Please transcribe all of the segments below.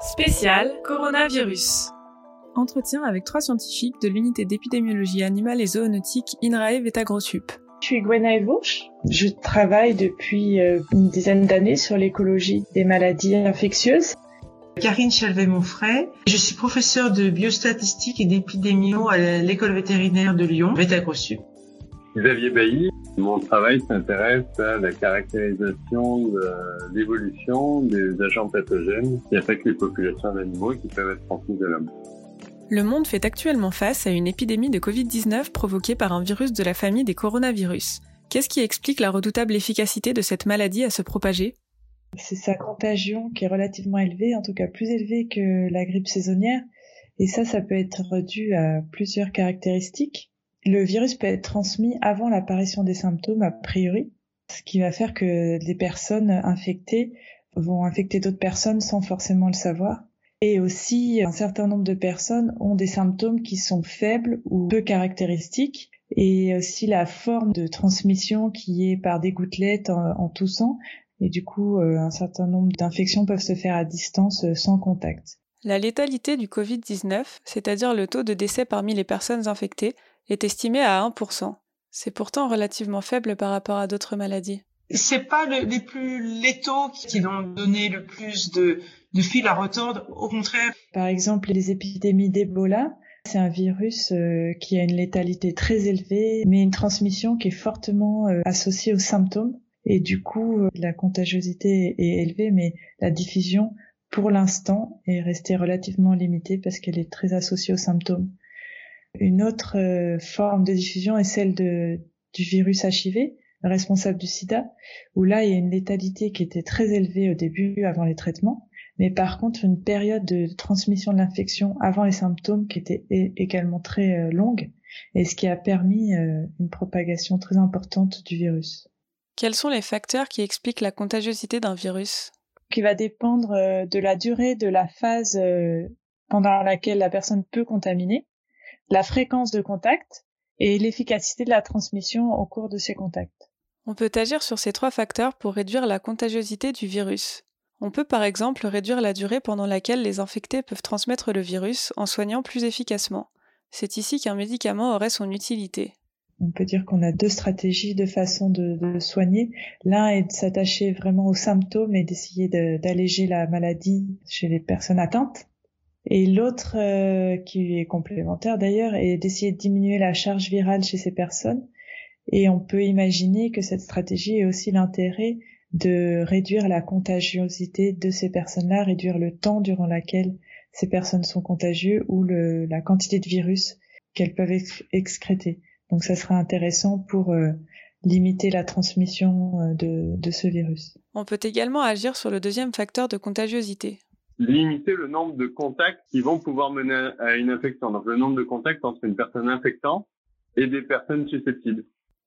Spécial Coronavirus. Entretien avec trois scientifiques de l'unité d'épidémiologie animale et zoonotique INRAE Vetagrosup. Je suis Gwenaëlle Bourche. Je travaille depuis euh, une dizaine d'années sur l'écologie des maladies infectieuses. Karine Chalvet-Monfray. Je suis professeure de biostatistique et d'épidémio à l'école vétérinaire de Lyon, Vetagrosup. Xavier Bailly. Mon travail s'intéresse à la caractérisation de l'évolution des agents pathogènes qui affectent les populations d'animaux et qui peuvent être transmis de l'homme. Le monde fait actuellement face à une épidémie de Covid-19 provoquée par un virus de la famille des coronavirus. Qu'est-ce qui explique la redoutable efficacité de cette maladie à se propager? C'est sa contagion qui est relativement élevée, en tout cas plus élevée que la grippe saisonnière. Et ça, ça peut être dû à plusieurs caractéristiques. Le virus peut être transmis avant l'apparition des symptômes, a priori, ce qui va faire que les personnes infectées vont infecter d'autres personnes sans forcément le savoir. Et aussi, un certain nombre de personnes ont des symptômes qui sont faibles ou peu caractéristiques. Et aussi la forme de transmission qui est par des gouttelettes en, toussant. Et du coup, euh, un certain nombre d'infections peuvent se faire à distance euh, sans contact. La létalité du Covid-19, c'est-à-dire le taux de décès parmi les personnes infectées, est estimé à 1%. C'est pourtant relativement faible par rapport à d'autres maladies. C'est pas les plus létaux qui vont donner le plus de, de fil à retordre, au contraire. Par exemple, les épidémies d'Ebola, c'est un virus euh, qui a une létalité très élevée, mais une transmission qui est fortement euh, associée aux symptômes. Et du coup, euh, la contagiosité est élevée, mais la diffusion, pour l'instant, est restée relativement limitée parce qu'elle est très associée aux symptômes. Une autre euh, forme de diffusion est celle de, du virus HIV, responsable du sida, où là, il y a une létalité qui était très élevée au début, avant les traitements, mais par contre, une période de transmission de l'infection avant les symptômes qui était également très euh, longue, et ce qui a permis euh, une propagation très importante du virus. Quels sont les facteurs qui expliquent la contagiosité d'un virus? Qui va dépendre de la durée de la phase pendant laquelle la personne peut contaminer, la fréquence de contact et l'efficacité de la transmission au cours de ces contacts. On peut agir sur ces trois facteurs pour réduire la contagiosité du virus. On peut par exemple réduire la durée pendant laquelle les infectés peuvent transmettre le virus en soignant plus efficacement. C'est ici qu'un médicament aurait son utilité. On peut dire qu'on a deux stratégies de façon de, soigner. L'un est de s'attacher vraiment aux symptômes et d'essayer d'alléger la maladie chez les personnes atteintes. Et l'autre, euh, qui est complémentaire d'ailleurs, est d'essayer de diminuer la charge virale chez ces personnes. Et on peut imaginer que cette stratégie est aussi l'intérêt de réduire la contagiosité de ces personnes-là, réduire le temps durant lequel ces personnes sont contagieuses ou la quantité de virus qu'elles peuvent excréter. Donc ça sera intéressant pour euh, limiter la transmission euh, de, de ce virus. On peut également agir sur le deuxième facteur de contagiosité, limiter le nombre de contacts qui vont pouvoir mener à une infection. Donc le nombre de contacts entre une personne infectante et des personnes susceptibles.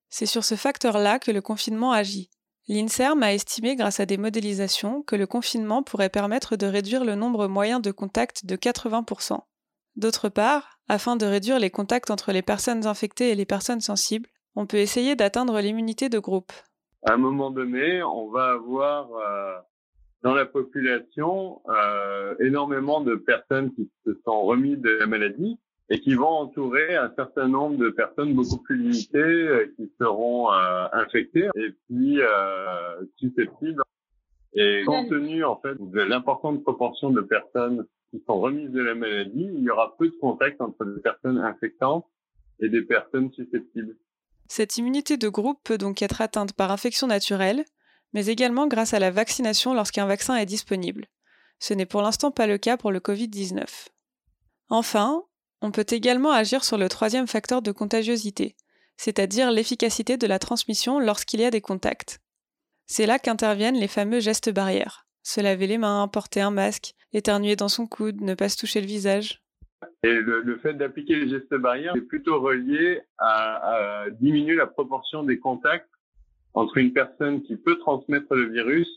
C'est sur ce facteur-là que le confinement agit. L'INSERM a estimé grâce à des modélisations que le confinement pourrait permettre de réduire le nombre moyen de contacts de 80%. D'autre part, afin de réduire les contacts entre les personnes infectées et les personnes sensibles, on peut essayer d'atteindre l'immunité de groupe. À un moment donné, on va avoir euh, dans la population euh, énormément de personnes qui se sont remises de la maladie et qui vont entourer un certain nombre de personnes beaucoup plus limitées euh, qui seront euh, infectées et puis euh, susceptibles. Et compte tenu en fait de l'importante proportion de personnes qui sont remises de la maladie, il y aura peu de contact entre les personnes infectantes et des personnes susceptibles. Cette immunité de groupe peut donc être atteinte par infection naturelle, mais également grâce à la vaccination lorsqu'un vaccin est disponible. Ce n'est pour l'instant pas le cas pour le Covid-19. Enfin, on peut également agir sur le troisième facteur de contagiosité, c'est-à-dire l'efficacité de la transmission lorsqu'il y a des contacts. C'est là qu'interviennent les fameux gestes barrières. Se laver les mains, porter un masque, éternuer dans son coude, ne pas se toucher le visage. Et le, fait d'appliquer les gestes barrières est plutôt relié à diminuer la proportion des contacts entre une personne qui peut transmettre le virus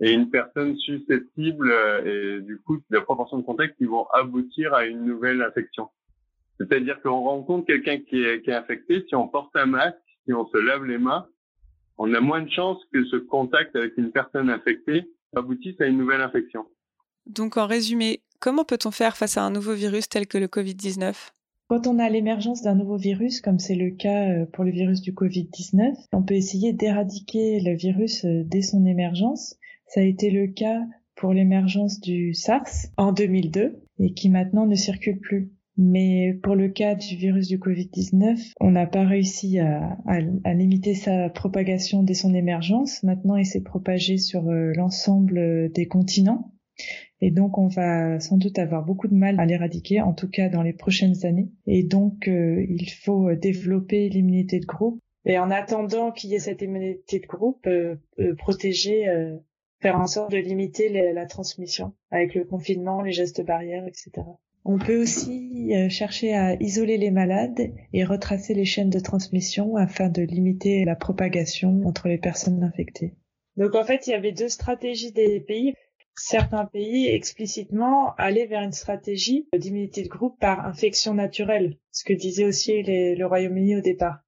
et une personne susceptible euh, et du coup la proportion de contacts qui vont aboutir à une nouvelle infection. C'est-à-dire qu'on rencontre quelqu'un qui est, qui est infecté, si on porte un masque, si on se lave les mains, on a moins de chances que ce contact avec une personne infectée aboutisse à une nouvelle infection. Donc en résumé, comment peut-on faire face à un nouveau virus tel que le Covid-19 quand on a l'émergence d'un nouveau virus, comme c'est le cas euh, pour le virus du Covid-19, on peut essayer d'éradiquer le virus euh, dès son émergence. Ça a été le cas pour l'émergence du SARS en 2002 et qui maintenant ne circule plus. Mais pour le cas du virus du Covid-19, on n'a pas réussi à, limiter sa propagation dès son émergence. Maintenant, il s'est propagé sur euh, l'ensemble des continents. Et donc, on va sans doute avoir beaucoup de mal à l'éradiquer, en tout cas dans les prochaines années. Et donc, euh, il faut développer l'immunité de groupe. Et en attendant qu'il y ait cette immunité de groupe, euh, protéger, faire en sorte de limiter la transmission avec le confinement, les gestes barrières, etc. On peut aussi euh, chercher à isoler les malades et retracer les chaînes de transmission afin de limiter la propagation entre les personnes infectées. Donc en fait, il y avait deux stratégies des pays. Certains pays explicitement allaient vers une stratégie d'immunité de groupe par infection naturelle, ce que disait aussi le Royaume-Uni au départ.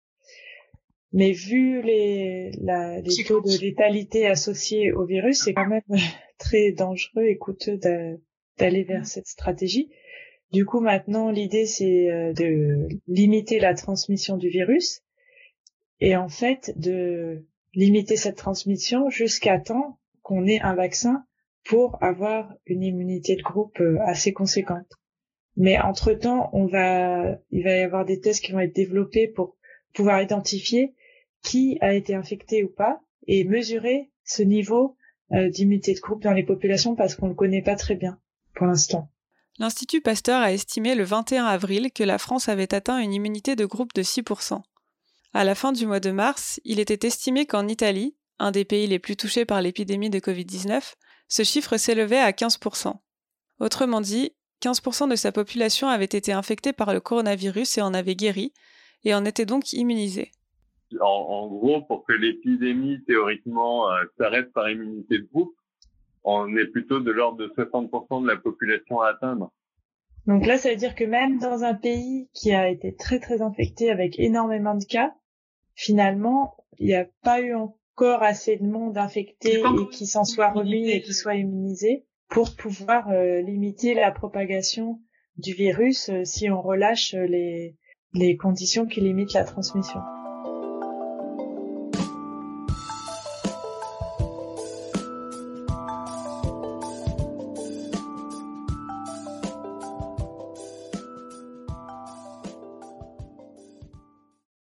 Mais vu les, les taux de létalité associés au virus, c'est quand même très dangereux et coûteux d'aller vers cette stratégie. Du coup, maintenant, l'idée, c'est euh, de limiter la transmission du virus et en fait de limiter cette transmission jusqu'à temps qu'on ait un vaccin pour avoir une immunité de groupe euh, assez conséquente. Mais entre-temps, on va, il va y avoir des tests qui vont être développés pour pouvoir identifier qui a été infecté ou pas et mesurer ce niveau euh, d'immunité de groupe dans les populations parce qu'on ne le connaît pas très bien pour l'instant. L'Institut Pasteur a estimé le 21 avril que la France avait atteint une immunité de groupe de 6%. À la fin du mois de mars, il était estimé qu'en Italie, un des pays les plus touchés par l'épidémie de Covid-19, ce chiffre s'élevait à 15%. Autrement dit, 15% de sa population avait été infectée par le coronavirus et en avait guéri, et en était donc immunisée. En, gros, pour que l'épidémie théoriquement euh, s'arrête par immunité de groupe, on est plutôt de l'ordre de 60% de la population à atteindre. Donc là, ça veut dire que même dans un pays qui a été très très infecté avec énormément de cas, finalement, il n'y a pas eu encore assez de monde infecté et qui s'en soit remis et qui soit immunisé pour pouvoir euh, limiter la propagation du virus euh, si on relâche les, les conditions qui limitent la transmission.